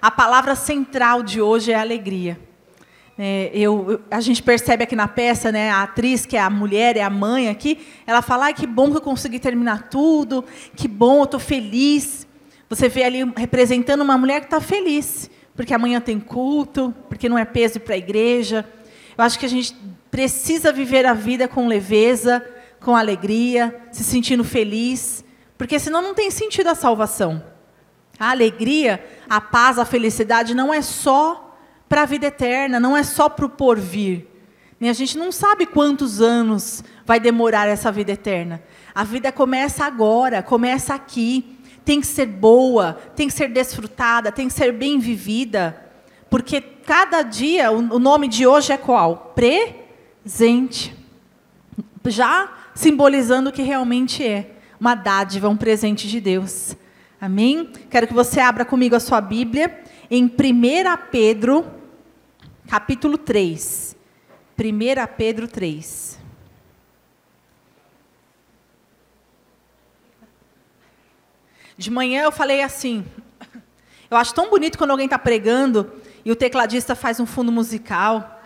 A palavra central de hoje é alegria. É, eu, a gente percebe aqui na peça, né, a atriz, que é a mulher, é a mãe aqui, ela fala, que bom que eu consegui terminar tudo, que bom, eu estou feliz. Você vê ali representando uma mulher que está feliz, porque amanhã tem culto, porque não é peso para a igreja. Eu acho que a gente precisa viver a vida com leveza, com alegria, se sentindo feliz, porque senão não tem sentido a salvação. A alegria, a paz, a felicidade não é só para a vida eterna, não é só para o porvir. A gente não sabe quantos anos vai demorar essa vida eterna. A vida começa agora, começa aqui. Tem que ser boa, tem que ser desfrutada, tem que ser bem vivida. Porque cada dia, o nome de hoje é qual? Presente. Já simbolizando o que realmente é uma dádiva, um presente de Deus. Amém? Quero que você abra comigo a sua Bíblia em 1 Pedro, capítulo 3. 1 Pedro 3. De manhã eu falei assim. Eu acho tão bonito quando alguém está pregando e o tecladista faz um fundo musical.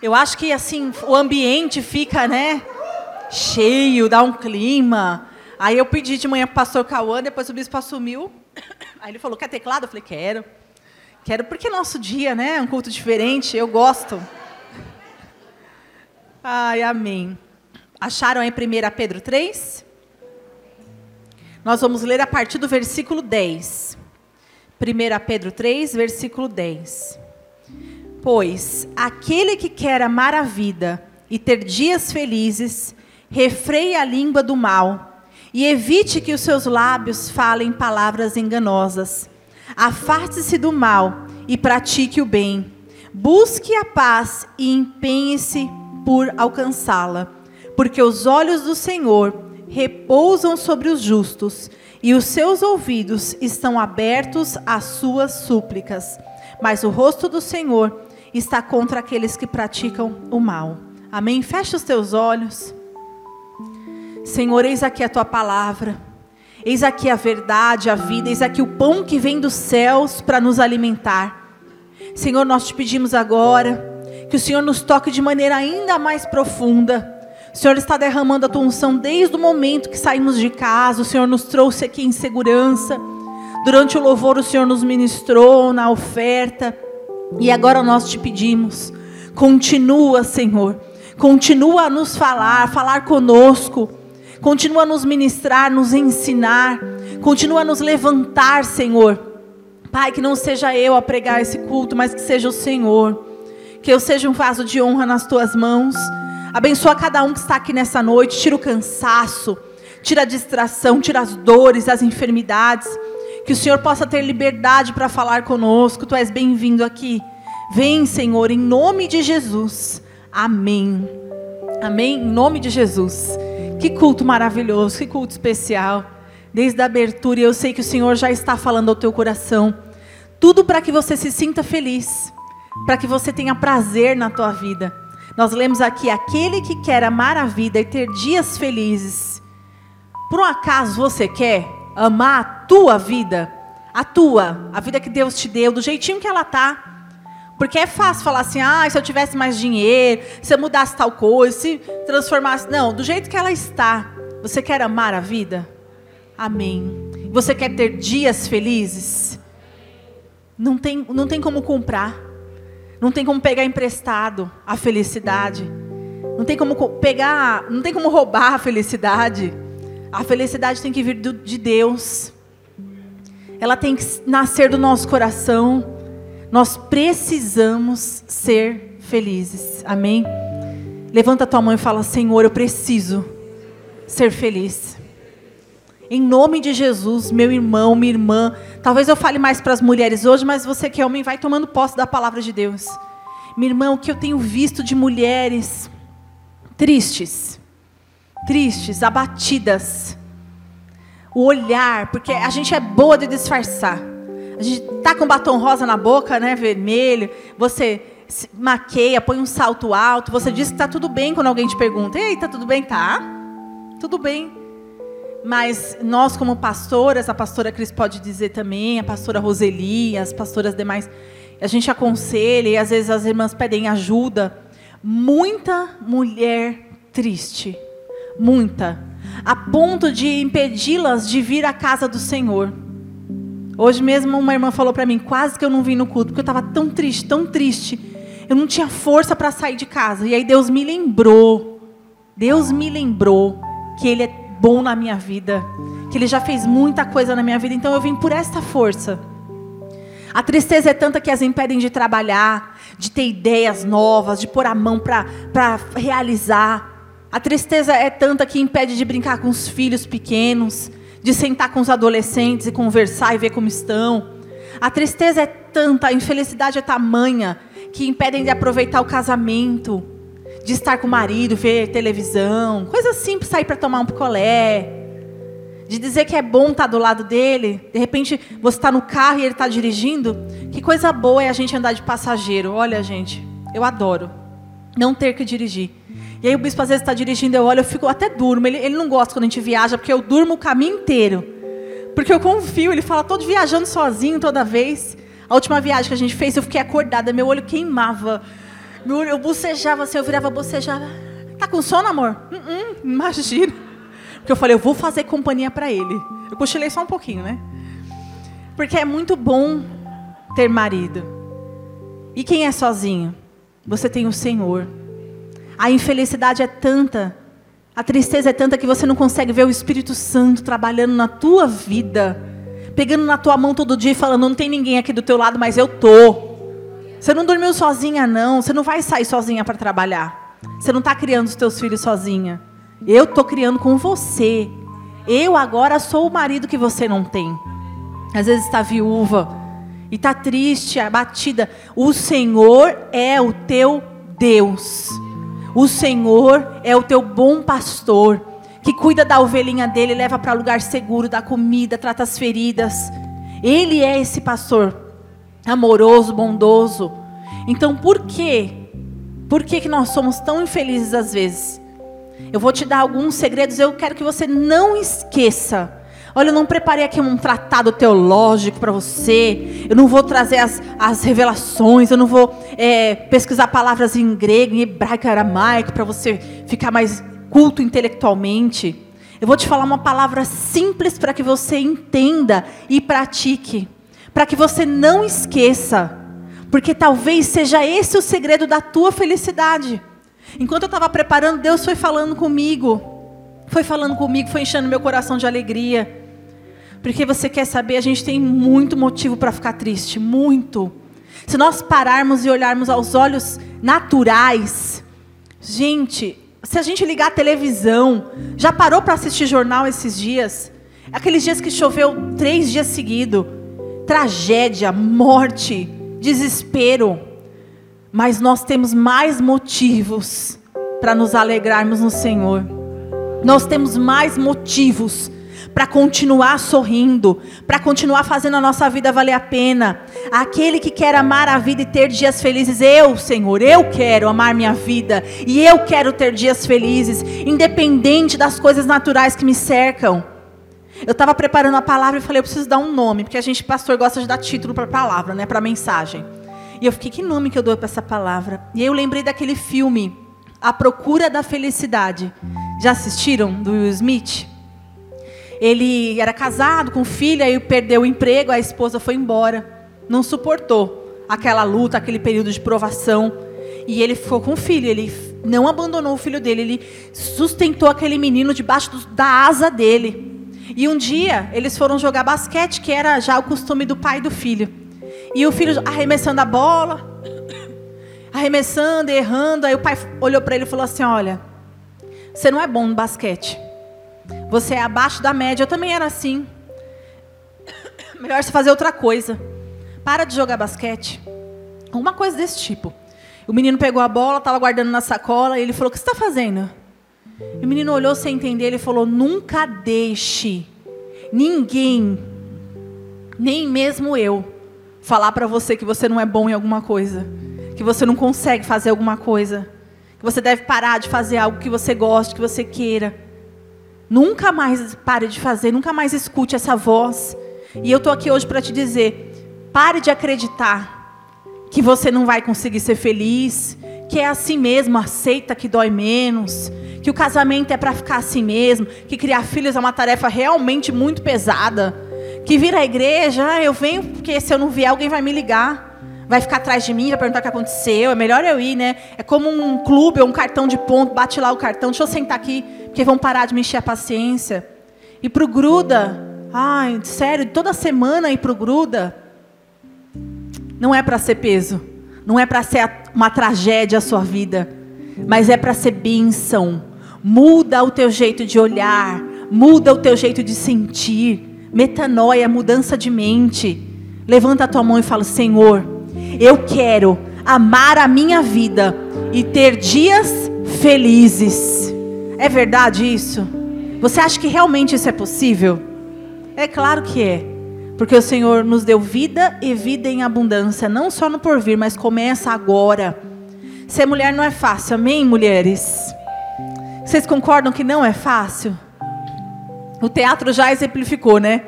Eu acho que assim o ambiente fica, né, cheio, dá um clima. Aí eu pedi de manhã para o pastor Cauã, depois o bispo assumiu. Aí ele falou: quer teclado? Eu falei: quero. Quero porque é nosso dia, né? É um culto diferente, eu gosto. Ai, amém. Acharam aí 1 Pedro 3? Nós vamos ler a partir do versículo 10. 1 Pedro 3, versículo 10. Pois aquele que quer amar a vida e ter dias felizes, refreie a língua do mal e evite que os seus lábios falem palavras enganosas Afaste-se do mal e pratique o bem. Busque a paz e empenhe-se por alcançá-la, porque os olhos do Senhor repousam sobre os justos e os seus ouvidos estão abertos às suas súplicas. Mas o rosto do Senhor está contra aqueles que praticam o mal. Amém? Fecha os teus olhos. Senhor, eis aqui a tua palavra. Eis aqui a verdade, a vida, eis aqui o pão que vem dos céus para nos alimentar. Senhor, nós te pedimos agora que o Senhor nos toque de maneira ainda mais profunda. O Senhor está derramando a tua unção desde o momento que saímos de casa, o Senhor nos trouxe aqui em segurança. Durante o louvor, o Senhor nos ministrou na oferta. E agora nós te pedimos, continua, Senhor, continua a nos falar, falar conosco Continua a nos ministrar, nos ensinar. Continua a nos levantar, Senhor. Pai, que não seja eu a pregar esse culto, mas que seja o Senhor. Que eu seja um vaso de honra nas tuas mãos. Abençoa cada um que está aqui nessa noite. Tira o cansaço, tira a distração, tira as dores, as enfermidades. Que o Senhor possa ter liberdade para falar conosco. Tu és bem-vindo aqui. Vem, Senhor, em nome de Jesus. Amém. Amém. Em nome de Jesus. Que culto maravilhoso, que culto especial. Desde a abertura, eu sei que o Senhor já está falando ao teu coração. Tudo para que você se sinta feliz, para que você tenha prazer na tua vida. Nós lemos aqui: aquele que quer amar a vida e ter dias felizes. Por um acaso você quer amar a tua vida? A tua, a vida que Deus te deu, do jeitinho que ela está porque é fácil falar assim, ah, se eu tivesse mais dinheiro, se eu mudasse tal coisa, se transformasse. Não, do jeito que ela está. Você quer amar a vida? Amém. Você quer ter dias felizes? Não tem, não tem como comprar. Não tem como pegar emprestado a felicidade. Não tem como pegar, não tem como roubar a felicidade. A felicidade tem que vir do, de Deus. Ela tem que nascer do nosso coração. Nós precisamos ser felizes. Amém? Levanta a tua mão e fala: Senhor, eu preciso ser feliz. Em nome de Jesus, meu irmão, minha irmã. Talvez eu fale mais para as mulheres hoje, mas você que é homem vai tomando posse da palavra de Deus. Minha irmã, o que eu tenho visto de mulheres tristes, tristes, abatidas. O olhar, porque a gente é boa de disfarçar. A gente tá com batom rosa na boca, né, vermelho. Você maqueia, põe um salto alto. Você diz que está tudo bem quando alguém te pergunta: Ei, tá tudo bem? Tá? Tudo bem. Mas nós, como pastoras, a pastora Cris pode dizer também, a pastora Roseli, as pastoras demais, a gente aconselha e às vezes as irmãs pedem ajuda. Muita mulher triste, muita, a ponto de impedi-las de vir à casa do Senhor. Hoje mesmo uma irmã falou para mim, quase que eu não vim no culto, porque eu estava tão triste, tão triste. Eu não tinha força para sair de casa. E aí Deus me lembrou, Deus me lembrou que Ele é bom na minha vida, que Ele já fez muita coisa na minha vida, então eu vim por esta força. A tristeza é tanta que as impedem de trabalhar, de ter ideias novas, de pôr a mão para realizar. A tristeza é tanta que impede de brincar com os filhos pequenos, de sentar com os adolescentes e conversar e ver como estão. A tristeza é tanta, a infelicidade é tamanha que impedem de aproveitar o casamento, de estar com o marido, ver televisão, coisa simples, sair para tomar um picolé, de dizer que é bom estar do lado dele. De repente você está no carro e ele está dirigindo. Que coisa boa é a gente andar de passageiro. Olha, gente, eu adoro não ter que dirigir. E aí o bispo às vezes está dirigindo, eu olho, eu fico até durmo. Ele, ele não gosta quando a gente viaja, porque eu durmo o caminho inteiro. Porque eu confio, ele fala todo viajando sozinho toda vez. A última viagem que a gente fez, eu fiquei acordada, meu olho queimava. Eu bocejava assim, eu virava bocejava. Tá com sono, amor? Uh -uh, imagina. Porque eu falei, eu vou fazer companhia para ele. Eu cochilei só um pouquinho, né? Porque é muito bom ter marido. E quem é sozinho? Você tem o Senhor. A infelicidade é tanta, a tristeza é tanta que você não consegue ver o Espírito Santo trabalhando na tua vida, pegando na tua mão todo dia e falando: não tem ninguém aqui do teu lado, mas eu tô. Você não dormiu sozinha, não. Você não vai sair sozinha para trabalhar. Você não está criando os teus filhos sozinha. Eu estou criando com você. Eu agora sou o marido que você não tem. Às vezes está viúva e está triste, abatida. O Senhor é o teu Deus. O Senhor é o teu bom pastor que cuida da ovelhinha dele, leva para lugar seguro, dá comida, trata as feridas. Ele é esse pastor amoroso, bondoso. Então, por quê? Por que, que nós somos tão infelizes às vezes? Eu vou te dar alguns segredos, eu quero que você não esqueça. Olha, eu não preparei aqui um tratado teológico para você. Eu não vou trazer as, as revelações. Eu não vou é, pesquisar palavras em grego, em hebraico, aramaico, para você ficar mais culto intelectualmente. Eu vou te falar uma palavra simples para que você entenda e pratique para que você não esqueça, porque talvez seja esse o segredo da tua felicidade. Enquanto eu estava preparando, Deus foi falando comigo, foi falando comigo, foi enchendo meu coração de alegria. Porque você quer saber, a gente tem muito motivo para ficar triste, muito. Se nós pararmos e olharmos aos olhos naturais, gente, se a gente ligar a televisão, já parou para assistir jornal esses dias? Aqueles dias que choveu três dias seguidos tragédia, morte, desespero. Mas nós temos mais motivos para nos alegrarmos no Senhor. Nós temos mais motivos para continuar sorrindo, para continuar fazendo a nossa vida valer a pena. Aquele que quer amar a vida e ter dias felizes, eu, Senhor, eu quero amar minha vida e eu quero ter dias felizes, independente das coisas naturais que me cercam. Eu estava preparando a palavra e falei, eu preciso dar um nome, porque a gente, pastor, gosta de dar título para a palavra, né, para a mensagem. E eu fiquei, que nome que eu dou para essa palavra? E aí eu lembrei daquele filme, A Procura da Felicidade. Já assistiram? Do Will Smith? Ele era casado com filha e perdeu o emprego, a esposa foi embora. Não suportou aquela luta, aquele período de provação. E ele ficou com o filho, ele não abandonou o filho dele, ele sustentou aquele menino debaixo da asa dele. E um dia eles foram jogar basquete, que era já o costume do pai e do filho. E o filho arremessando a bola, arremessando, errando. Aí o pai olhou para ele e falou assim: Olha, você não é bom no basquete. Você é abaixo da média. Eu também era assim. Melhor você fazer outra coisa. Para de jogar basquete. Alguma coisa desse tipo. O menino pegou a bola, estava guardando na sacola, e ele falou: O que você está fazendo? E o menino olhou sem entender, ele falou: Nunca deixe ninguém, nem mesmo eu, falar para você que você não é bom em alguma coisa, que você não consegue fazer alguma coisa, que você deve parar de fazer algo que você goste, que você queira. Nunca mais pare de fazer, nunca mais escute essa voz. E eu estou aqui hoje para te dizer: pare de acreditar que você não vai conseguir ser feliz, que é assim mesmo, aceita que dói menos, que o casamento é para ficar assim mesmo, que criar filhos é uma tarefa realmente muito pesada, que vir à igreja, ah, eu venho porque se eu não vier alguém vai me ligar, vai ficar atrás de mim, vai perguntar o que aconteceu, é melhor eu ir, né? É como um clube ou um cartão de ponto, bate lá o cartão, deixa eu sentar aqui, porque vão parar de me encher a paciência. E pro gruda, ai, sério, toda semana ir pro gruda, não é para ser peso, não é para ser uma tragédia a sua vida, mas é para ser bênção. Muda o teu jeito de olhar, muda o teu jeito de sentir. Metanoia, mudança de mente. Levanta a tua mão e fala: Senhor, eu quero amar a minha vida e ter dias felizes. É verdade isso? Você acha que realmente isso é possível? É claro que é. Porque o Senhor nos deu vida e vida em abundância, não só no porvir, mas começa agora. Ser mulher não é fácil, amém, mulheres? Vocês concordam que não é fácil? O teatro já exemplificou, né?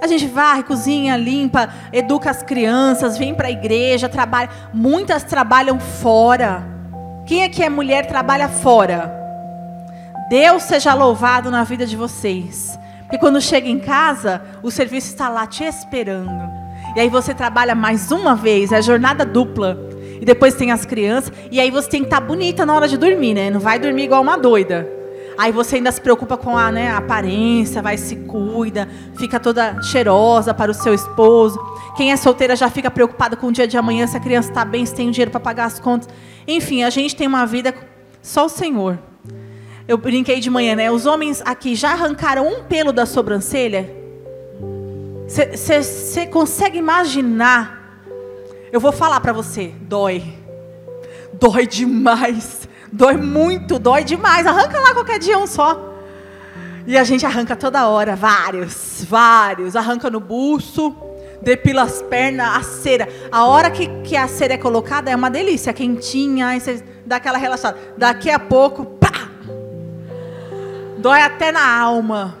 A gente vai, cozinha, limpa, educa as crianças, vem para a igreja, trabalha. Muitas trabalham fora. Quem é que é mulher trabalha fora? Deus seja louvado na vida de vocês. Porque quando chega em casa, o serviço está lá te esperando. E aí você trabalha mais uma vez, é jornada dupla. E depois tem as crianças. E aí você tem que estar tá bonita na hora de dormir, né? Não vai dormir igual uma doida. Aí você ainda se preocupa com a, né, a aparência, vai se cuida, fica toda cheirosa para o seu esposo. Quem é solteira já fica preocupada com o dia de amanhã, se a criança está bem, se tem dinheiro para pagar as contas. Enfim, a gente tem uma vida só o Senhor. Eu brinquei de manhã, né? Os homens aqui já arrancaram um pelo da sobrancelha? Você consegue imaginar? Eu vou falar para você, dói. Dói demais. Dói muito, dói demais. Arranca lá qualquer dia um só. E a gente arranca toda hora, vários, vários. Arranca no buço, depila as pernas, a cera. A hora que, que a cera é colocada é uma delícia, quentinha, aí você dá aquela relaxada. Daqui a pouco, Dói até na alma.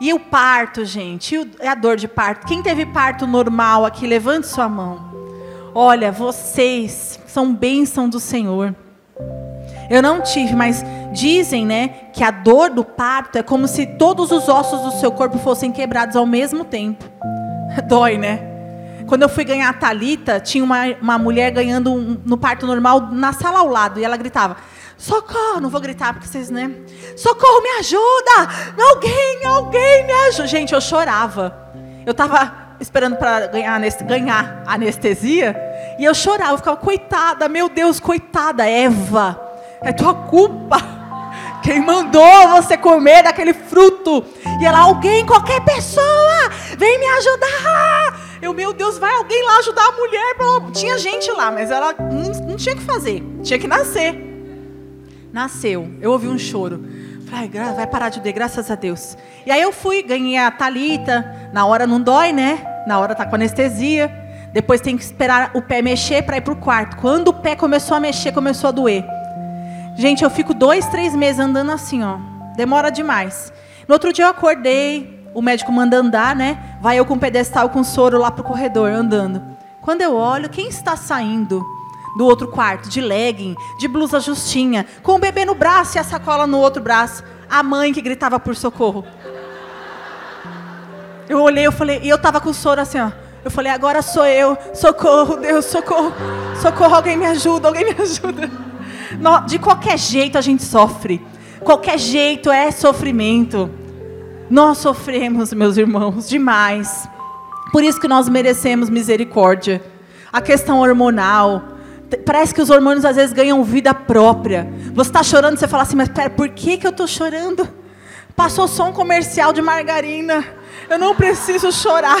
E o parto, gente? E a dor de parto? Quem teve parto normal aqui, levante sua mão. Olha, vocês são bênção do Senhor. Eu não tive, mas dizem, né, que a dor do parto é como se todos os ossos do seu corpo fossem quebrados ao mesmo tempo. Dói, né? Quando eu fui ganhar a Talita, tinha uma, uma mulher ganhando um, no parto normal na sala ao lado e ela gritava: Socorro, não vou gritar porque vocês, né? Socorro, me ajuda! Alguém, alguém me ajuda. Gente, eu chorava. Eu estava esperando para ganhar, ganhar anestesia e eu chorava, eu ficava, coitada, meu Deus, coitada, Eva, é tua culpa. Quem mandou você comer daquele fruto? E ela, alguém, qualquer pessoa, vem me ajudar. Eu, meu Deus, vai alguém lá ajudar a mulher. Tinha gente lá, mas ela não, não tinha que fazer, tinha que nascer. Nasceu. Eu ouvi um choro. Falei, vai parar de doer, graças a Deus. E aí eu fui, ganhei a Talita. Na hora não dói, né? Na hora tá com anestesia. Depois tem que esperar o pé mexer para ir pro quarto. Quando o pé começou a mexer, começou a doer. Gente, eu fico dois, três meses andando assim, ó. Demora demais. No outro dia eu acordei, o médico manda andar, né? Vai eu com pedestal com soro lá pro corredor, andando. Quando eu olho, quem está saindo? do outro quarto, de legging, de blusa justinha, com o bebê no braço e a sacola no outro braço. A mãe que gritava por socorro. Eu olhei, eu falei, e eu tava com soro assim, ó. Eu falei, agora sou eu. Socorro, Deus, socorro. Socorro, alguém me ajuda, alguém me ajuda. De qualquer jeito a gente sofre. Qualquer jeito é sofrimento. Nós sofremos, meus irmãos, demais. Por isso que nós merecemos misericórdia. A questão hormonal, Parece que os hormônios às vezes ganham vida própria. Você está chorando, você fala assim, mas pera, por que, que eu estou chorando? Passou só um comercial de margarina. Eu não preciso chorar.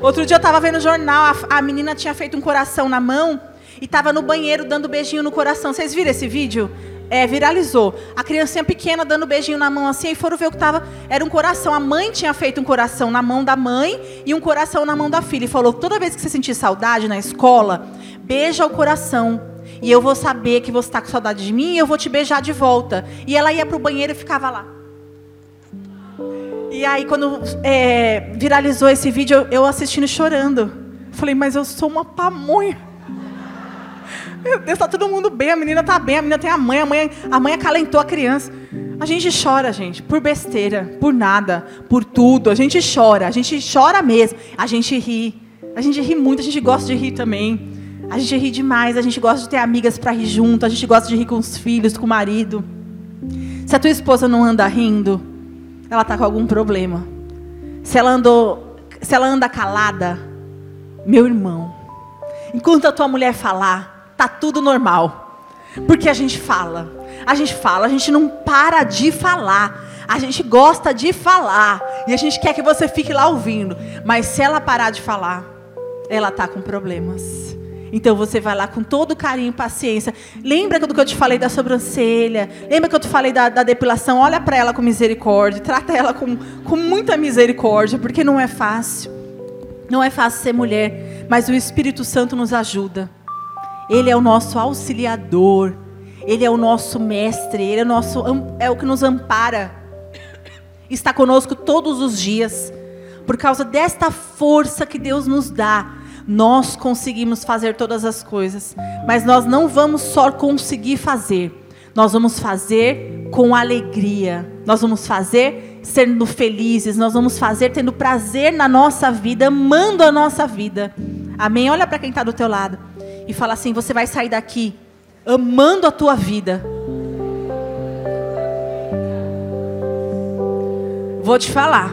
Outro dia eu estava vendo o jornal, a, a, menina tinha feito um coração na mão e estava no banheiro dando beijinho no coração. Vocês viram esse vídeo? É, viralizou. A criancinha pequena dando beijinho na mão assim, e foram ver o que estava. Era um coração. A mãe tinha feito um coração na mão da mãe e um coração na mão da filha. E falou: toda vez que você sentir saudade na escola, beija o coração. E eu vou saber que você está com saudade de mim e eu vou te beijar de volta. E ela ia para o banheiro e ficava lá. E aí, quando é, viralizou esse vídeo, eu, assistindo chorando. Falei, mas eu sou uma pamonha. Meu Deus, tá todo mundo bem, a menina tá bem, a menina tem a mãe, a mãe, a mãe acalentou a criança. A gente chora, gente, por besteira, por nada, por tudo. A gente chora, a gente chora mesmo. A gente ri. A gente ri muito, a gente gosta de rir também. A gente ri demais, a gente gosta de ter amigas para rir junto, a gente gosta de rir com os filhos, com o marido. Se a tua esposa não anda rindo, ela está com algum problema. Se ela andou, se ela anda calada, meu irmão, enquanto a tua mulher falar, tá tudo normal. Porque a gente fala, a gente fala, a gente não para de falar. A gente gosta de falar e a gente quer que você fique lá ouvindo. Mas se ela parar de falar, ela está com problemas. Então você vai lá com todo carinho e paciência. Lembra do que eu te falei da sobrancelha? Lembra que eu te falei da, da depilação? Olha para ela com misericórdia. Trata ela com, com muita misericórdia, porque não é fácil. Não é fácil ser mulher, mas o Espírito Santo nos ajuda. Ele é o nosso auxiliador. Ele é o nosso mestre. Ele é o, nosso, é o que nos ampara. Está conosco todos os dias. Por causa desta força que Deus nos dá nós conseguimos fazer todas as coisas, mas nós não vamos só conseguir fazer, nós vamos fazer com alegria, nós vamos fazer sendo felizes, nós vamos fazer tendo prazer na nossa vida, amando a nossa vida. Amém? Olha para quem está do teu lado e fala assim: você vai sair daqui amando a tua vida. Vou te falar,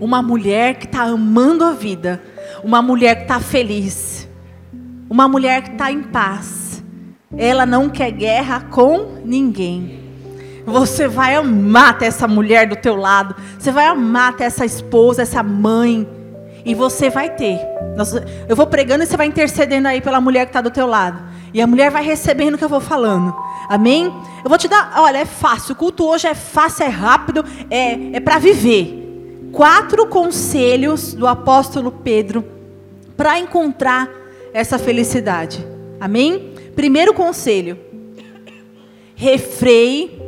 uma mulher que está amando a vida uma mulher que está feliz, uma mulher que está em paz. Ela não quer guerra com ninguém. Você vai amar essa mulher do teu lado. Você vai amar essa esposa, essa mãe. E você vai ter. Eu vou pregando e você vai intercedendo aí pela mulher que está do teu lado. E a mulher vai recebendo o que eu vou falando. Amém? Eu vou te dar, olha, é fácil. O culto hoje é fácil, é rápido, é, é para viver quatro conselhos do apóstolo Pedro para encontrar essa felicidade. Amém? Primeiro conselho: refreie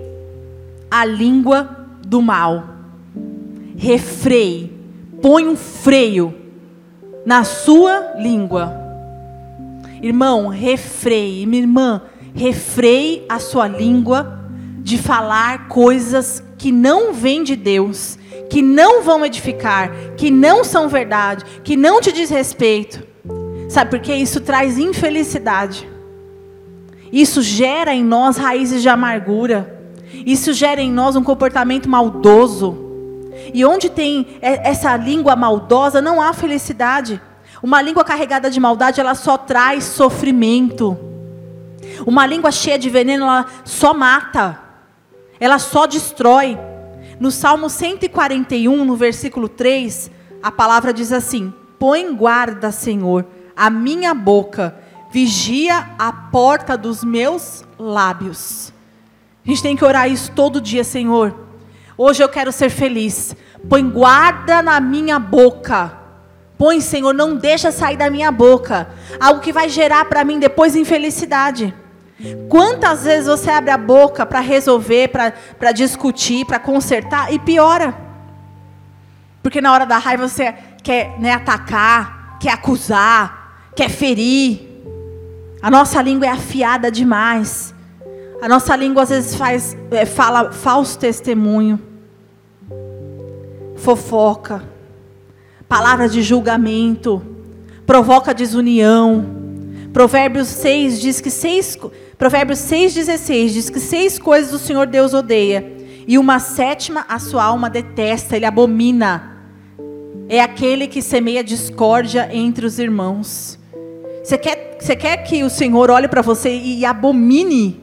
a língua do mal. Refreie, põe um freio na sua língua. Irmão, refreie, minha irmã, refreie a sua língua de falar coisas que não vêm de Deus que não vão edificar, que não são verdade, que não te diz respeito. Sabe por quê? Isso traz infelicidade. Isso gera em nós raízes de amargura. Isso gera em nós um comportamento maldoso. E onde tem essa língua maldosa, não há felicidade. Uma língua carregada de maldade, ela só traz sofrimento. Uma língua cheia de veneno, ela só mata. Ela só destrói. No Salmo 141, no versículo 3, a palavra diz assim: Põe guarda, Senhor, a minha boca, vigia a porta dos meus lábios. A gente tem que orar isso todo dia, Senhor. Hoje eu quero ser feliz. Põe guarda na minha boca. Põe, Senhor, não deixa sair da minha boca algo que vai gerar para mim depois infelicidade. Quantas vezes você abre a boca para resolver, para discutir, para consertar e piora? Porque na hora da raiva você quer né, atacar, quer acusar, quer ferir. A nossa língua é afiada demais. A nossa língua às vezes faz, é, fala falso testemunho, fofoca, palavras de julgamento, provoca desunião. Provérbios 6 diz que seis Provérbios 6,16 diz que seis coisas o Senhor Deus odeia, e uma sétima a sua alma detesta, ele abomina. É aquele que semeia discórdia entre os irmãos. Você quer, você quer que o Senhor olhe para você e abomine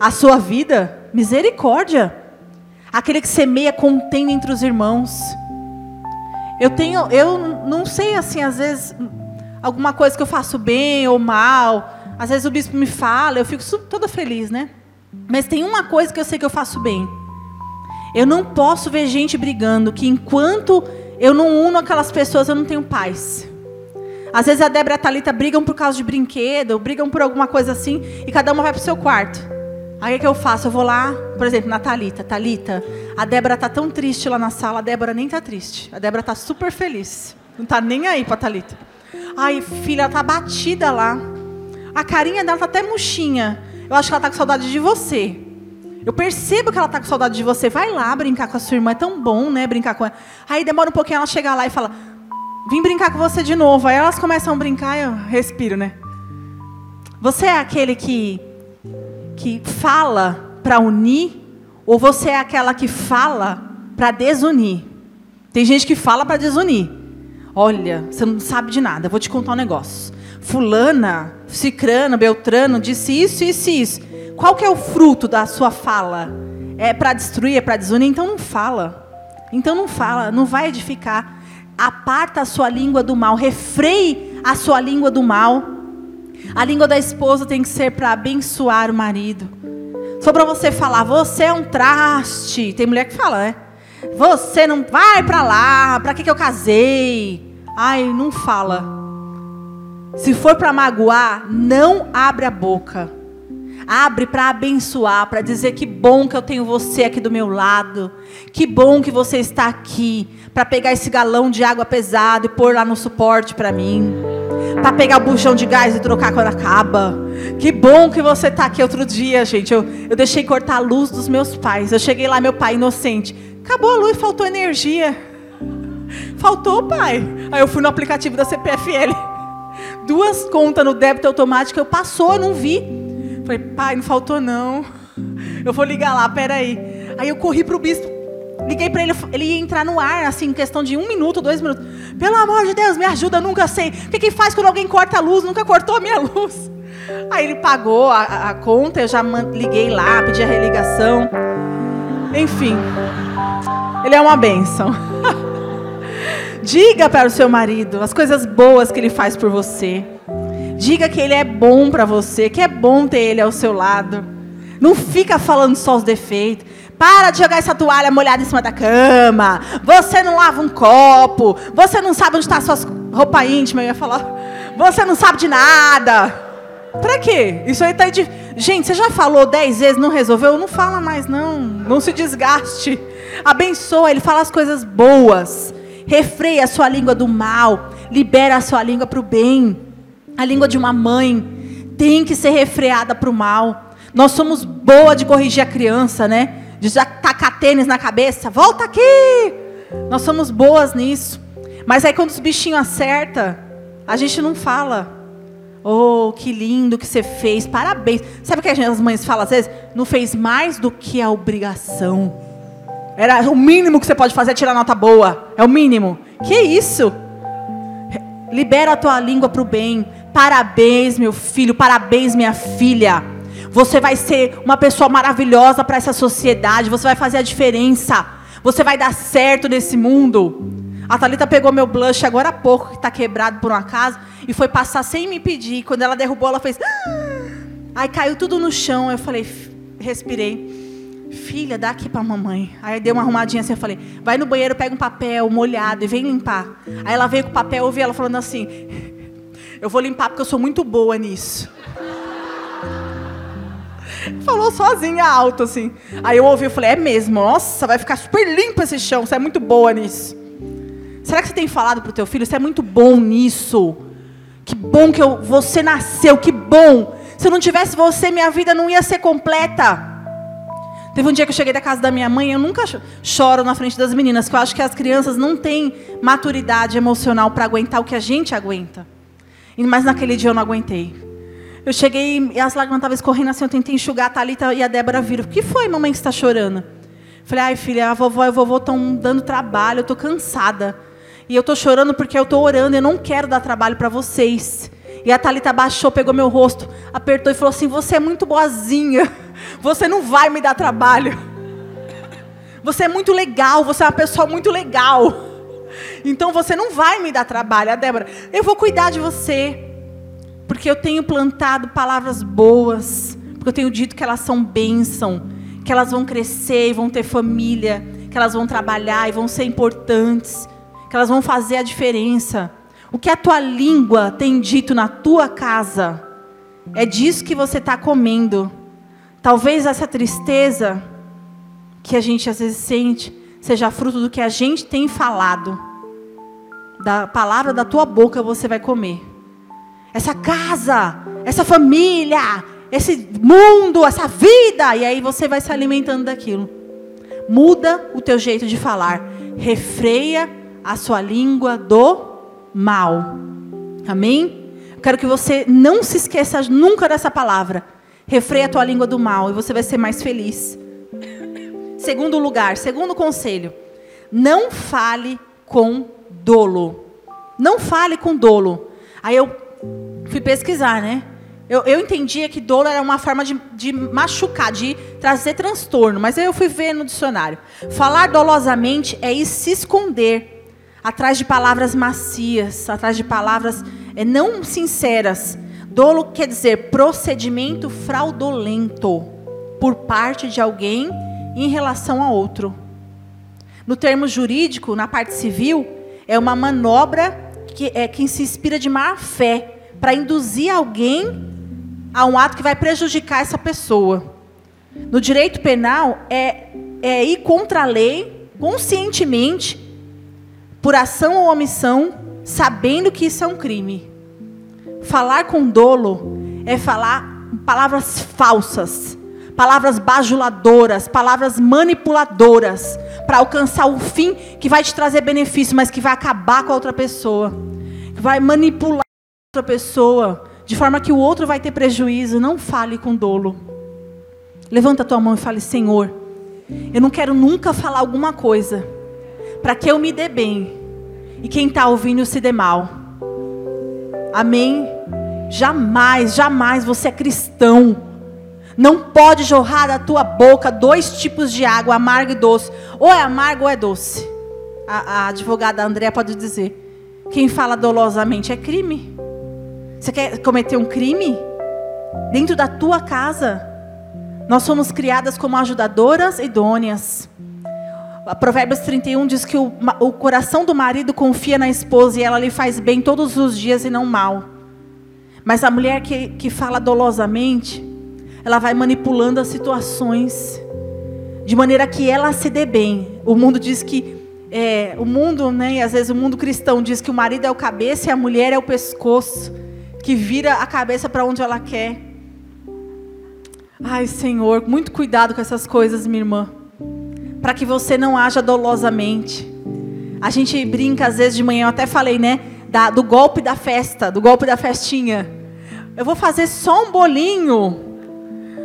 a sua vida? Misericórdia. Aquele que semeia contém entre os irmãos. Eu tenho, eu não sei assim, às vezes, alguma coisa que eu faço bem ou mal às vezes o bispo me fala, eu fico toda feliz, né? Mas tem uma coisa que eu sei que eu faço bem. Eu não posso ver gente brigando que enquanto eu não uno aquelas pessoas, eu não tenho paz. Às vezes a Débora e a Thalita brigam por causa de brinquedo, brigam por alguma coisa assim, e cada uma vai para o seu quarto. Aí o que eu faço? Eu vou lá, por exemplo, na Thalita. Thalita, a Débora tá tão triste lá na sala, a Débora nem tá triste. A Débora tá super feliz. Não tá nem aí pra Thalita. Ai, filha, ela tá batida lá. A carinha dela tá até murchinha. Eu acho que ela tá com saudade de você. Eu percebo que ela tá com saudade de você. Vai lá brincar com a sua irmã. É tão bom, né? Brincar com ela. Aí demora um pouquinho, ela chega lá e fala: Vim brincar com você de novo. Aí elas começam a brincar e eu respiro, né? Você é aquele que, que fala para unir? Ou você é aquela que fala para desunir? Tem gente que fala para desunir. Olha, você não sabe de nada. Vou te contar um negócio. Fulana, Cicrano, Beltrano disse isso, isso e isso. Qual que é o fruto da sua fala? É para destruir, é para desunir? Então não fala. Então não fala, não vai edificar. Aparta a sua língua do mal, refreie a sua língua do mal. A língua da esposa tem que ser para abençoar o marido. Só para você falar, você é um traste. Tem mulher que fala, né? Você não vai para lá, para que, que eu casei? Ai, não fala. Se for para magoar, não abre a boca. Abre para abençoar, para dizer que bom que eu tenho você aqui do meu lado. Que bom que você está aqui para pegar esse galão de água pesado e pôr lá no suporte para mim. Para pegar o buchão de gás e trocar quando acaba. Que bom que você está aqui outro dia, gente. Eu, eu deixei cortar a luz dos meus pais. Eu cheguei lá, meu pai inocente. Acabou a luz, faltou energia. Faltou, pai. Aí eu fui no aplicativo da CPFL. Duas contas no débito automático, eu passou, eu não vi. Falei, pai, não faltou não. Eu vou ligar lá, peraí. Aí eu corri pro bispo, liguei para ele, ele ia entrar no ar, assim, em questão de um minuto, dois minutos. Pelo amor de Deus, me ajuda, nunca sei. O que, que faz quando alguém corta a luz? Nunca cortou a minha luz. Aí ele pagou a, a conta, eu já liguei lá, pedi a religação. Enfim, ele é uma bênção. Diga para o seu marido as coisas boas que ele faz por você. Diga que ele é bom para você, que é bom ter ele ao seu lado. Não fica falando só os defeitos. Para de jogar essa toalha molhada em cima da cama. Você não lava um copo. Você não sabe onde está suas roupas íntimas. Eu ia falar. Você não sabe de nada. Para quê? Isso aí tá de. Gente, você já falou dez vezes, não resolveu? Não fala mais, não. Não se desgaste. Abençoa ele, fala as coisas boas. Refreia a sua língua do mal. Libera a sua língua para o bem. A língua de uma mãe tem que ser refreada para o mal. Nós somos boa de corrigir a criança, né? De já tacar tênis na cabeça. Volta aqui! Nós somos boas nisso. Mas aí quando os bichinhos acertam, a gente não fala. Oh, que lindo que você fez, parabéns. Sabe o que as mães falam às vezes? Não fez mais do que a obrigação. Era o mínimo que você pode fazer é tirar nota boa. É o mínimo. Que isso? Libera a tua língua para o bem. Parabéns, meu filho, parabéns, minha filha. Você vai ser uma pessoa maravilhosa para essa sociedade, você vai fazer a diferença. Você vai dar certo nesse mundo. A Thalita pegou meu blush agora há pouco, que está quebrado por um acaso, e foi passar sem me pedir. Quando ela derrubou, ela fez. Ah! Aí caiu tudo no chão. Eu falei, respirei. Filha, dá aqui para mamãe. Aí deu uma arrumadinha assim, eu falei, vai no banheiro, pega um papel molhado e vem limpar. Aí ela veio com o papel, eu ouvi ela falando assim, eu vou limpar porque eu sou muito boa nisso. Falou sozinha alto assim. Aí eu ouvi e falei: É mesmo? Nossa, vai ficar super limpo esse chão. Você é muito boa nisso. Será que você tem falado pro teu filho? Você é muito bom nisso. Que bom que eu, você nasceu. Que bom. Se eu não tivesse você, minha vida não ia ser completa. Teve um dia que eu cheguei da casa da minha mãe, eu nunca choro na frente das meninas, porque eu acho que as crianças não têm maturidade emocional para aguentar o que a gente aguenta. Mas naquele dia eu não aguentei. Eu cheguei e as lágrimas estavam escorrendo assim, eu tentei enxugar a Thalita e a Débora viram. O que foi, mamãe, que está chorando? Falei, ai filha, a vovó e o vovô estão dando trabalho, eu estou cansada. E eu estou chorando porque eu estou orando, eu não quero dar trabalho para vocês. E a Thalita baixou, pegou meu rosto, apertou e falou assim: Você é muito boazinha, você não vai me dar trabalho. Você é muito legal, você é uma pessoa muito legal. Então você não vai me dar trabalho. A Débora, eu vou cuidar de você. Porque eu tenho plantado palavras boas. Porque eu tenho dito que elas são bênção. Que elas vão crescer e vão ter família. Que elas vão trabalhar e vão ser importantes. Que elas vão fazer a diferença. O que a tua língua tem dito na tua casa, é disso que você está comendo. Talvez essa tristeza que a gente às vezes sente seja fruto do que a gente tem falado. Da palavra da tua boca você vai comer. Essa casa, essa família, esse mundo, essa vida, e aí você vai se alimentando daquilo. Muda o teu jeito de falar. Refreia a sua língua do mal. Amém? Eu quero que você não se esqueça nunca dessa palavra. Refreia a tua língua do mal e você vai ser mais feliz. Segundo lugar, segundo conselho, não fale com dolo. Não fale com dolo. Aí eu fui pesquisar, né? Eu, eu entendia que dolo era uma forma de, de machucar, de trazer transtorno, mas aí eu fui ver no dicionário. Falar dolosamente é ir se esconder atrás de palavras macias, atrás de palavras é, não sinceras. Dolo quer dizer procedimento fraudulento por parte de alguém em relação a outro. No termo jurídico, na parte civil, é uma manobra que, é, que se inspira de má fé para induzir alguém a um ato que vai prejudicar essa pessoa. No direito penal, é, é ir contra a lei conscientemente, por ação ou omissão, sabendo que isso é um crime. Falar com dolo é falar palavras falsas, palavras bajuladoras, palavras manipuladoras, para alcançar o fim que vai te trazer benefício, mas que vai acabar com a outra pessoa, que vai manipular outra pessoa, de forma que o outro vai ter prejuízo, não fale com dolo. Levanta a tua mão e fale: Senhor, eu não quero nunca falar alguma coisa para que eu me dê bem e quem está ouvindo se dê mal. Amém? Jamais, jamais você é cristão. Não pode jorrar da tua boca dois tipos de água, amargo e doce. Ou é amargo ou é doce. A, a advogada André pode dizer. Quem fala dolosamente é crime. Você quer cometer um crime? Dentro da tua casa. Nós somos criadas como ajudadoras idôneas. Provérbios 31 diz que o, o coração do marido confia na esposa e ela lhe faz bem todos os dias e não mal. Mas a mulher que, que fala dolosamente, ela vai manipulando as situações de maneira que ela se dê bem. O mundo diz que é, o mundo, né, e às vezes o mundo cristão diz que o marido é o cabeça e a mulher é o pescoço que vira a cabeça para onde ela quer. Ai, Senhor, muito cuidado com essas coisas, minha irmã. Para que você não haja dolosamente. A gente brinca às vezes de manhã, eu até falei, né? Da, do golpe da festa, do golpe da festinha. Eu vou fazer só um bolinho.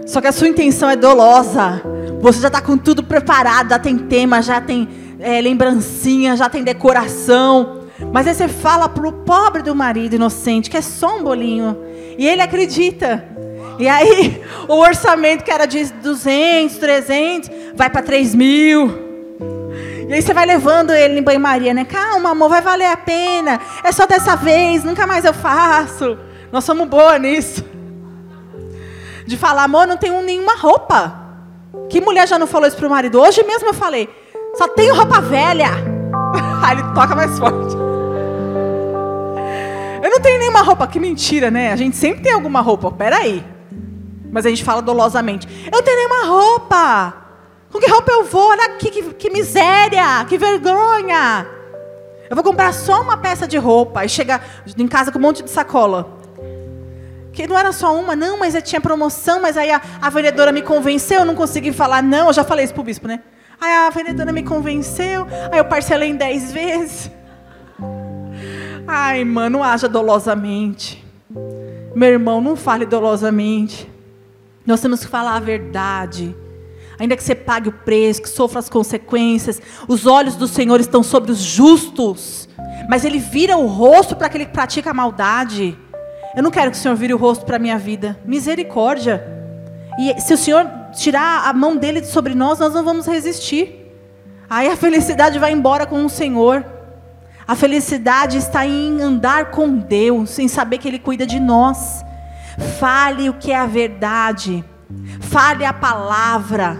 Só que a sua intenção é dolosa. Você já está com tudo preparado, já tem tema, já tem é, lembrancinha, já tem decoração. Mas aí você fala pro pobre do marido inocente que é só um bolinho. E ele acredita. E aí o orçamento que era de 200, 300, vai para 3 mil. E aí você vai levando ele em banho-maria, né? Calma, amor, vai valer a pena. É só dessa vez, nunca mais eu faço. Nós somos boas nisso. De falar, amor, não tenho nenhuma roupa. Que mulher já não falou isso pro marido? Hoje mesmo eu falei, só tenho roupa velha. Aí ele toca mais forte. Eu não tenho nenhuma roupa. Que mentira, né? A gente sempre tem alguma roupa. Peraí. Mas a gente fala dolosamente. Eu não tenho nenhuma roupa. Com que roupa eu vou? Olha aqui, que, que miséria, que vergonha. Eu vou comprar só uma peça de roupa e chegar em casa com um monte de sacola. Que não era só uma, não, mas tinha promoção, mas aí a, a vendedora me convenceu, eu não consegui falar não, eu já falei isso pro bispo, né? Aí a vendedora me convenceu, aí eu parcelei em dez vezes. Ai, mano, não haja dolosamente. Meu irmão, não fale dolosamente. Nós temos que falar a verdade. Ainda que você pague o preço, que sofra as consequências, os olhos do Senhor estão sobre os justos, mas Ele vira o rosto para aquele que pratica a maldade. Eu não quero que o Senhor vire o rosto para a minha vida. Misericórdia. E se o Senhor tirar a mão dele sobre nós, nós não vamos resistir. Aí a felicidade vai embora com o Senhor. A felicidade está em andar com Deus, em saber que Ele cuida de nós. Fale o que é a verdade. Fale a palavra.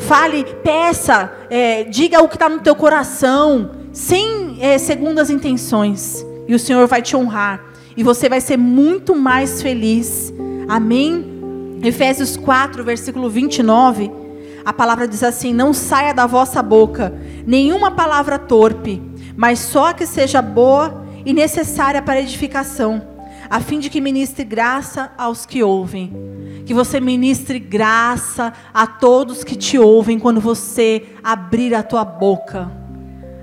Fale, peça, é, diga o que está no teu coração, sem é, segundas intenções. E o Senhor vai te honrar. E você vai ser muito mais feliz. Amém? Efésios 4, versículo 29, a palavra diz assim: Não saia da vossa boca nenhuma palavra torpe, mas só que seja boa e necessária para edificação, a fim de que ministre graça aos que ouvem. Que você ministre graça a todos que te ouvem quando você abrir a tua boca.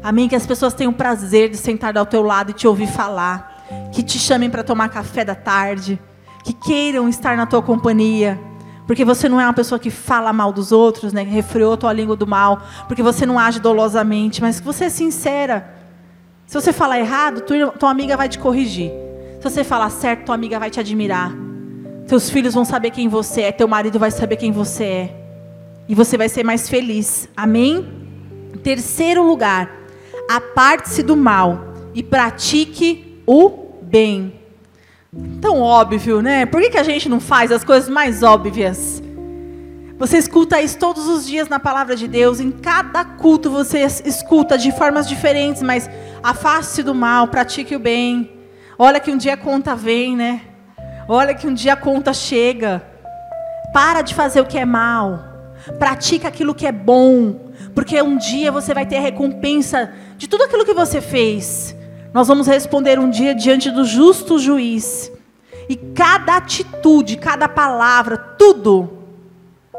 Amém? Que as pessoas tenham prazer de sentar ao teu lado e te ouvir falar. Que te chamem para tomar café da tarde. Que queiram estar na tua companhia. Porque você não é uma pessoa que fala mal dos outros, né? Que refreou tua língua do mal. Porque você não age dolosamente, mas que você é sincera. Se você falar errado, tua, amiga vai te corrigir. Se você falar certo, tua amiga vai te admirar. Teus filhos vão saber quem você é, teu marido vai saber quem você é. E você vai ser mais feliz. Amém? Terceiro lugar, aparte-se do mal e pratique o bem. Tão óbvio, né? Por que, que a gente não faz as coisas mais óbvias? Você escuta isso todos os dias na palavra de Deus, em cada culto você escuta de formas diferentes, mas afaste do mal, pratique o bem. Olha que um dia a conta vem, né? Olha que um dia a conta chega. Para de fazer o que é mal. Pratica aquilo que é bom, porque um dia você vai ter a recompensa de tudo aquilo que você fez. Nós vamos responder um dia diante do justo juiz. E cada atitude, cada palavra, tudo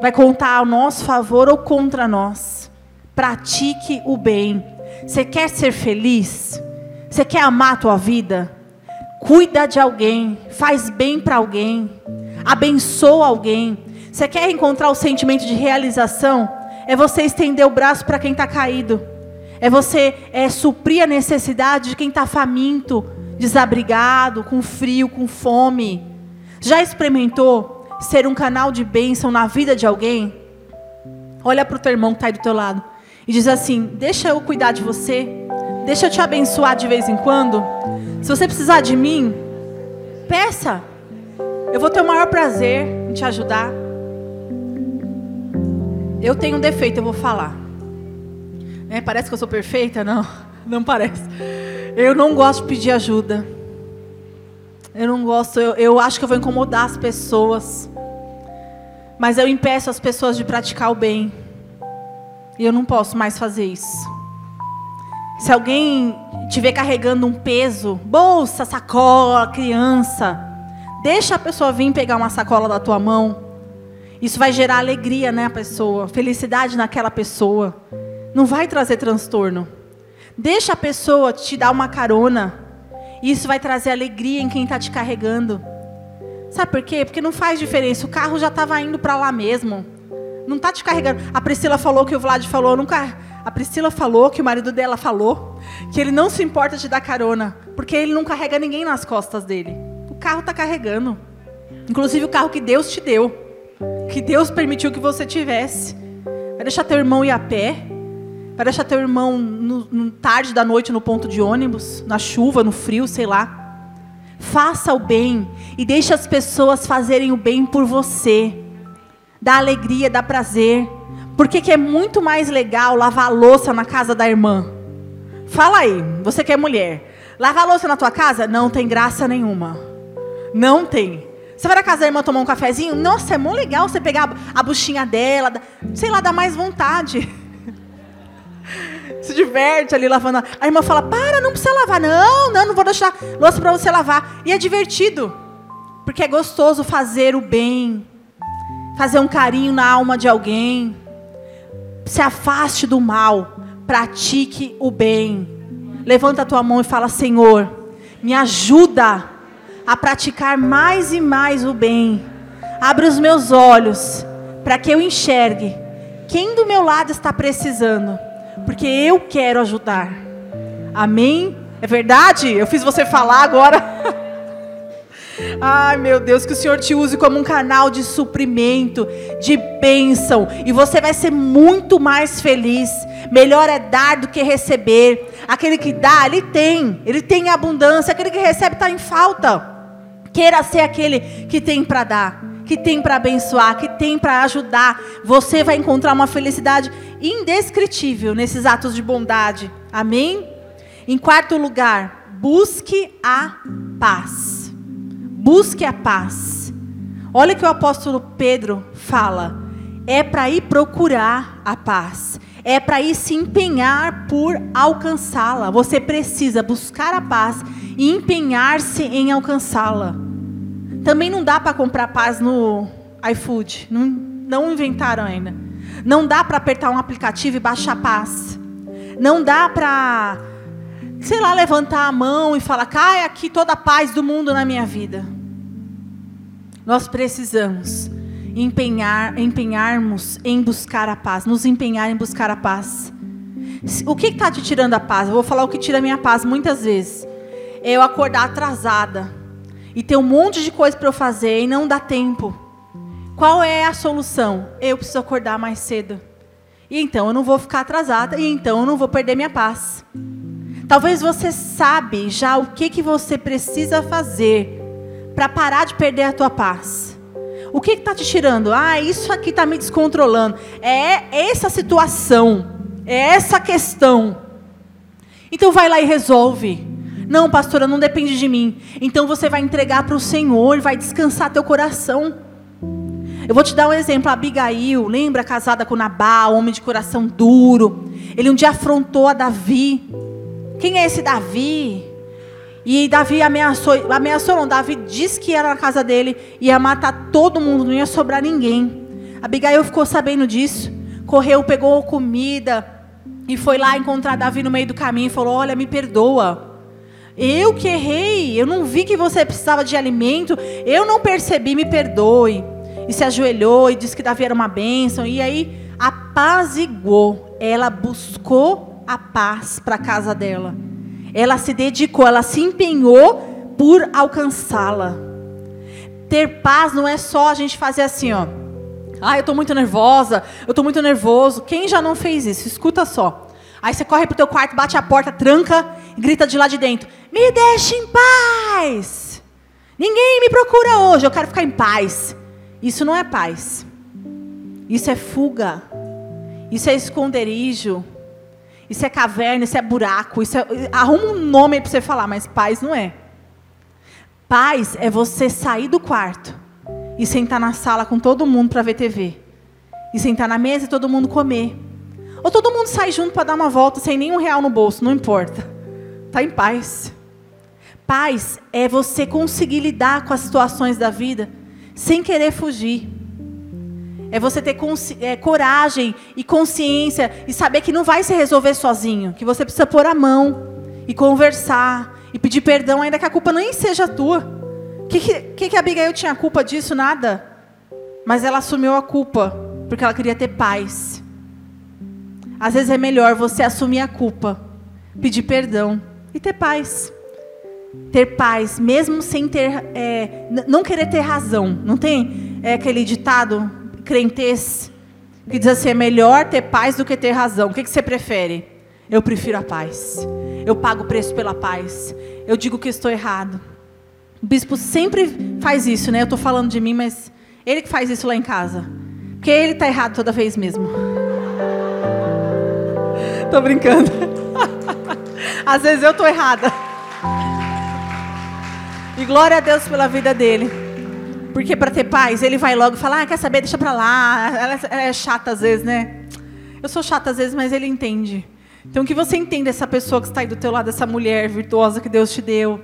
vai contar ao nosso favor ou contra nós. Pratique o bem. Você quer ser feliz? Você quer amar a tua vida? Cuida de alguém, faz bem para alguém, abençoa alguém. Você quer encontrar o sentimento de realização? É você estender o braço para quem está caído. É você é, suprir a necessidade de quem está faminto, desabrigado, com frio, com fome. Já experimentou ser um canal de bênção na vida de alguém, olha para o teu irmão que está aí do teu lado e diz assim: Deixa eu cuidar de você, deixa eu te abençoar de vez em quando. Se você precisar de mim, peça, eu vou ter o maior prazer em te ajudar. Eu tenho um defeito, eu vou falar. É, parece que eu sou perfeita? Não, não parece. Eu não gosto de pedir ajuda. Eu não gosto, eu, eu acho que eu vou incomodar as pessoas. Mas eu impeço as pessoas de praticar o bem. E eu não posso mais fazer isso. Se alguém estiver carregando um peso, bolsa, sacola, criança, deixa a pessoa vir pegar uma sacola da tua mão. Isso vai gerar alegria na pessoa, felicidade naquela pessoa. Não vai trazer transtorno. Deixa a pessoa te dar uma carona. Isso vai trazer alegria em quem está te carregando. Sabe por quê? Porque não faz diferença. O carro já estava indo para lá mesmo. Não está te carregando. A Priscila falou que o Vlad falou. Nunca. A Priscila falou que o marido dela falou que ele não se importa de dar carona, porque ele não carrega ninguém nas costas dele. O carro está carregando. Inclusive o carro que Deus te deu, que Deus permitiu que você tivesse. Vai deixar teu irmão ir a pé? Vai deixar teu irmão no, no, tarde da noite no ponto de ônibus, na chuva, no frio, sei lá. Faça o bem e deixe as pessoas fazerem o bem por você. Dá alegria, dá prazer. Porque que é muito mais legal lavar louça na casa da irmã. Fala aí, você que é mulher. Lavar louça na tua casa não tem graça nenhuma. Não tem. Você vai na casa da irmã tomar um cafezinho? Nossa, é muito legal você pegar a buchinha dela, sei lá, dá mais vontade. se diverte ali lavando. A irmã fala: Para, não precisa lavar. Não, não, não vou deixar louça para você lavar. E é divertido, porque é gostoso fazer o bem, fazer um carinho na alma de alguém. Se afaste do mal, pratique o bem. Levanta a tua mão e fala: Senhor, me ajuda a praticar mais e mais o bem. Abre os meus olhos para que eu enxergue quem do meu lado está precisando porque eu quero ajudar. Amém? É verdade? Eu fiz você falar agora. Ai, meu Deus, que o Senhor te use como um canal de suprimento, de bênção, e você vai ser muito mais feliz. Melhor é dar do que receber. Aquele que dá, ele tem, ele tem abundância. Aquele que recebe está em falta. Queira ser aquele que tem para dar que tem para abençoar, que tem para ajudar. Você vai encontrar uma felicidade indescritível nesses atos de bondade. Amém? Em quarto lugar, busque a paz. Busque a paz. Olha o que o apóstolo Pedro fala. É para ir procurar a paz. É para ir se empenhar por alcançá-la. Você precisa buscar a paz e empenhar-se em alcançá-la. Também não dá para comprar paz no iFood. Não, não inventaram ainda. Não dá para apertar um aplicativo e baixar paz. Não dá para, sei lá, levantar a mão e falar: cai aqui toda a paz do mundo na minha vida. Nós precisamos empenhar, empenharmos em buscar a paz, nos empenhar em buscar a paz. O que está te tirando a paz? Eu vou falar o que tira a minha paz muitas vezes. É eu acordar atrasada e ter um monte de coisa para eu fazer e não dá tempo. Qual é a solução? Eu preciso acordar mais cedo. E então eu não vou ficar atrasada e então eu não vou perder minha paz. Talvez você sabe já o que, que você precisa fazer para parar de perder a tua paz. O que está te tirando? Ah, isso aqui está me descontrolando. É essa situação. É essa questão. Então vai lá e resolve. Não, pastora, não depende de mim. Então você vai entregar para o Senhor, vai descansar teu coração. Eu vou te dar um exemplo. Abigail, lembra, casada com Nabal, homem de coração duro. Ele um dia afrontou a Davi. Quem é esse Davi? E Davi ameaçou, ameaçou não, Davi disse que era na casa dele, ia matar todo mundo, não ia sobrar ninguém. Abigail ficou sabendo disso, correu, pegou comida e foi lá encontrar Davi no meio do caminho e falou: Olha, me perdoa. Eu que errei, eu não vi que você precisava de alimento, eu não percebi, me perdoe e se ajoelhou e disse que Davi era uma bênção. E aí apaziguou. Ela buscou a paz para a casa dela. Ela se dedicou, ela se empenhou por alcançá-la. Ter paz não é só a gente fazer assim, ó. Ah, eu estou muito nervosa, eu estou muito nervoso. Quem já não fez isso? Escuta só. Aí você corre pro teu quarto, bate a porta, tranca grita de lá de dentro: Me deixe em paz. Ninguém me procura hoje, eu quero ficar em paz. Isso não é paz. Isso é fuga. Isso é esconderijo. Isso é caverna, isso é buraco. Isso é... Arruma um nome para você falar, mas paz não é. Paz é você sair do quarto e sentar na sala com todo mundo para ver TV. E sentar na mesa e todo mundo comer. Ou todo mundo sai junto para dar uma volta sem nenhum real no bolso, não importa. Está em paz. Paz é você conseguir lidar com as situações da vida sem querer fugir. É você ter é, coragem e consciência e saber que não vai se resolver sozinho, que você precisa pôr a mão e conversar e pedir perdão, ainda que a culpa nem seja tua. O que, que, que a Abigail tinha culpa disso? Nada. Mas ela assumiu a culpa porque ela queria ter paz. Às vezes é melhor você assumir a culpa, pedir perdão e ter paz ter paz, mesmo sem ter, é, não querer ter razão. Não tem é, aquele ditado crentez que diz assim: é melhor ter paz do que ter razão. O que, que você prefere? Eu prefiro a paz. Eu pago o preço pela paz. Eu digo que estou errado. O bispo sempre faz isso, né? Eu estou falando de mim, mas ele que faz isso lá em casa. Porque ele está errado toda vez mesmo. Estou brincando. Às vezes eu estou errada. E glória a Deus pela vida dele. Porque para ter paz, ele vai logo falar: ah, quer saber, deixa para lá. Ela, ela é chata às vezes, né? Eu sou chata às vezes, mas ele entende. Então que você entenda essa pessoa que está aí do teu lado, essa mulher virtuosa que Deus te deu.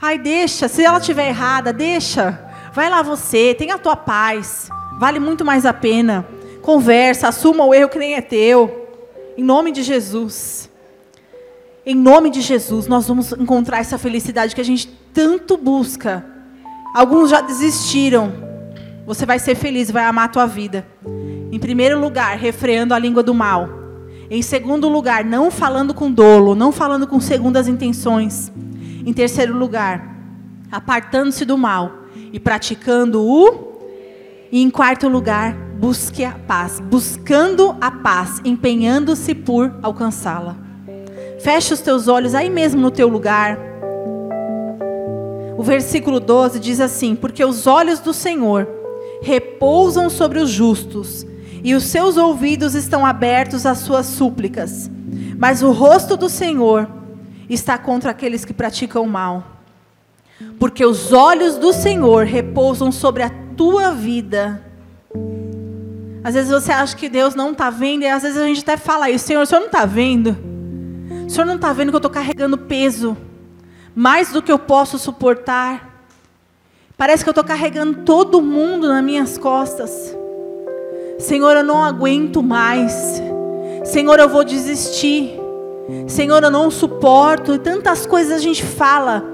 Ai, deixa, se ela estiver errada, deixa. Vai lá você, tenha a tua paz. Vale muito mais a pena. Conversa, assuma o erro que nem é teu. Em nome de Jesus. Em nome de Jesus, nós vamos encontrar essa felicidade que a gente tanto busca. Alguns já desistiram. Você vai ser feliz, vai amar a tua vida. Em primeiro lugar, refreando a língua do mal. Em segundo lugar, não falando com dolo, não falando com segundas intenções. Em terceiro lugar, apartando-se do mal e praticando o. E em quarto lugar, busque a paz, buscando a paz, empenhando-se por alcançá-la. Feche os teus olhos aí mesmo no teu lugar. O versículo 12 diz assim: Porque os olhos do Senhor repousam sobre os justos, e os seus ouvidos estão abertos às suas súplicas. Mas o rosto do Senhor está contra aqueles que praticam o mal. Porque os olhos do Senhor repousam sobre a tua vida. Às vezes você acha que Deus não está vendo, e às vezes a gente até fala isso: Senhor, o Senhor não está vendo? O Senhor não está vendo que eu estou carregando peso, mais do que eu posso suportar. Parece que eu estou carregando todo mundo nas minhas costas. Senhor, eu não aguento mais. Senhor, eu vou desistir. Senhor, eu não suporto. Tantas coisas a gente fala,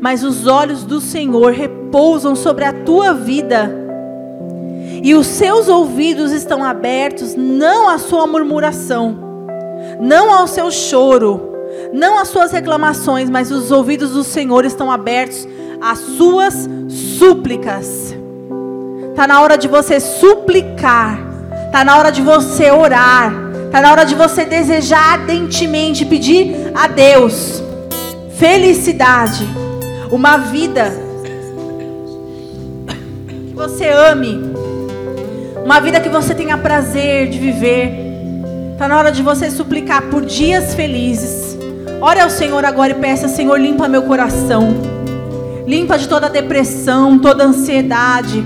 mas os olhos do Senhor repousam sobre a tua vida e os seus ouvidos estão abertos não à sua murmuração, não ao seu choro, não às suas reclamações, mas os ouvidos do Senhor estão abertos às suas súplicas. Está na hora de você suplicar, está na hora de você orar, está na hora de você desejar ardentemente pedir a Deus felicidade, uma vida que você ame uma vida que você tenha prazer de viver. Está na hora de você suplicar por dias felizes. Ore ao Senhor agora e peça: Senhor, limpa meu coração. Limpa de toda depressão, toda ansiedade,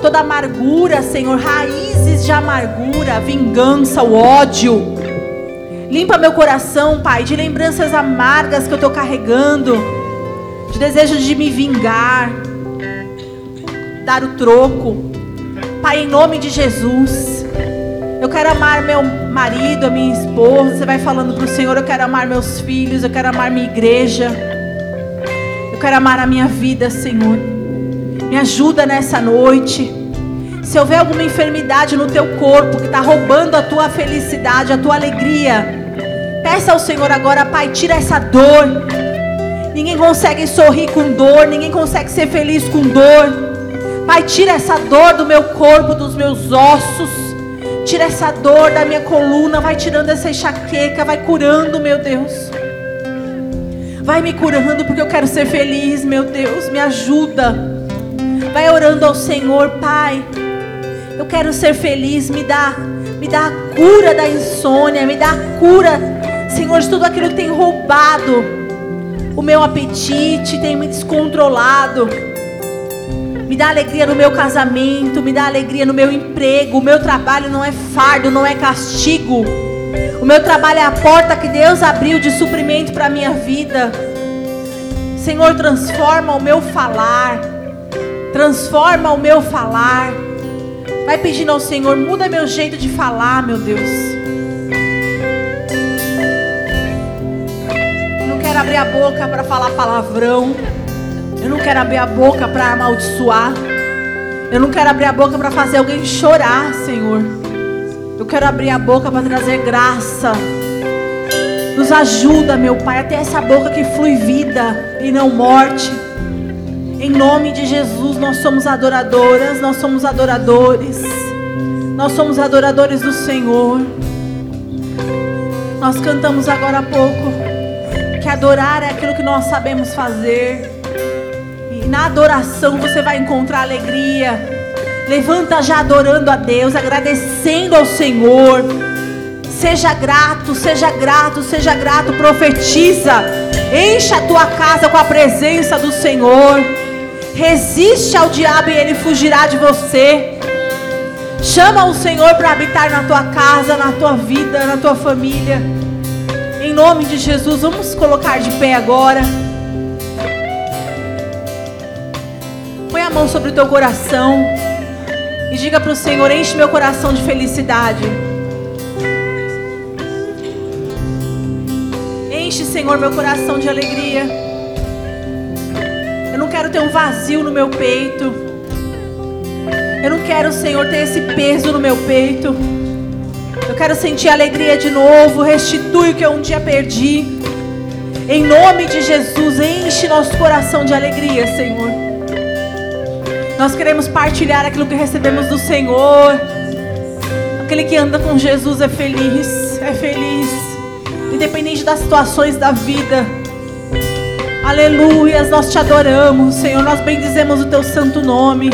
toda amargura, Senhor. Raízes de amargura, vingança, o ódio. Limpa meu coração, Pai, de lembranças amargas que eu estou carregando, de desejo de me vingar, dar o troco. Pai, em nome de Jesus. Eu quero amar meu marido, a minha esposa. Você vai falando para o Senhor: Eu quero amar meus filhos, eu quero amar minha igreja. Eu quero amar a minha vida, Senhor. Me ajuda nessa noite. Se houver alguma enfermidade no teu corpo que está roubando a tua felicidade, a tua alegria, peça ao Senhor agora, Pai, tira essa dor. Ninguém consegue sorrir com dor, ninguém consegue ser feliz com dor. Pai, tira essa dor do meu corpo, dos meus ossos. Tira essa dor da minha coluna. Vai tirando essa enxaqueca. Vai curando, meu Deus. Vai me curando porque eu quero ser feliz, meu Deus. Me ajuda. Vai orando ao Senhor, Pai. Eu quero ser feliz. Me dá, me dá a cura da insônia. Me dá a cura, Senhor, de tudo aquilo que tem roubado o meu apetite, tem me descontrolado me dá alegria no meu casamento, me dá alegria no meu emprego. O meu trabalho não é fardo, não é castigo. O meu trabalho é a porta que Deus abriu de suprimento para a minha vida. Senhor, transforma o meu falar. Transforma o meu falar. Vai pedindo ao Senhor, muda meu jeito de falar, meu Deus. Eu não quero abrir a boca para falar palavrão. Eu não quero abrir a boca para amaldiçoar. Eu não quero abrir a boca para fazer alguém chorar, Senhor. Eu quero abrir a boca para trazer graça. Nos ajuda, meu Pai, até essa boca que flui vida e não morte. Em nome de Jesus, nós somos adoradoras, nós somos adoradores. Nós somos adoradores do Senhor. Nós cantamos agora há pouco que adorar é aquilo que nós sabemos fazer na adoração você vai encontrar alegria. Levanta já adorando a Deus, agradecendo ao Senhor. Seja grato, seja grato, seja grato. Profetiza. Encha a tua casa com a presença do Senhor. Resiste ao diabo e ele fugirá de você. Chama o Senhor para habitar na tua casa, na tua vida, na tua família. Em nome de Jesus, vamos colocar de pé agora. Põe a mão sobre o teu coração e diga para o Senhor: enche meu coração de felicidade. Enche, Senhor, meu coração de alegria. Eu não quero ter um vazio no meu peito. Eu não quero, Senhor, ter esse peso no meu peito. Eu quero sentir alegria de novo. Restitui o que eu um dia perdi. Em nome de Jesus, enche nosso coração de alegria, Senhor. Nós queremos partilhar aquilo que recebemos do Senhor. Aquele que anda com Jesus é feliz, é feliz, independente das situações da vida. Aleluias, nós te adoramos, Senhor, nós bendizemos o teu santo nome.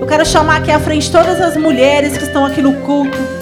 Eu quero chamar aqui à frente todas as mulheres que estão aqui no culto.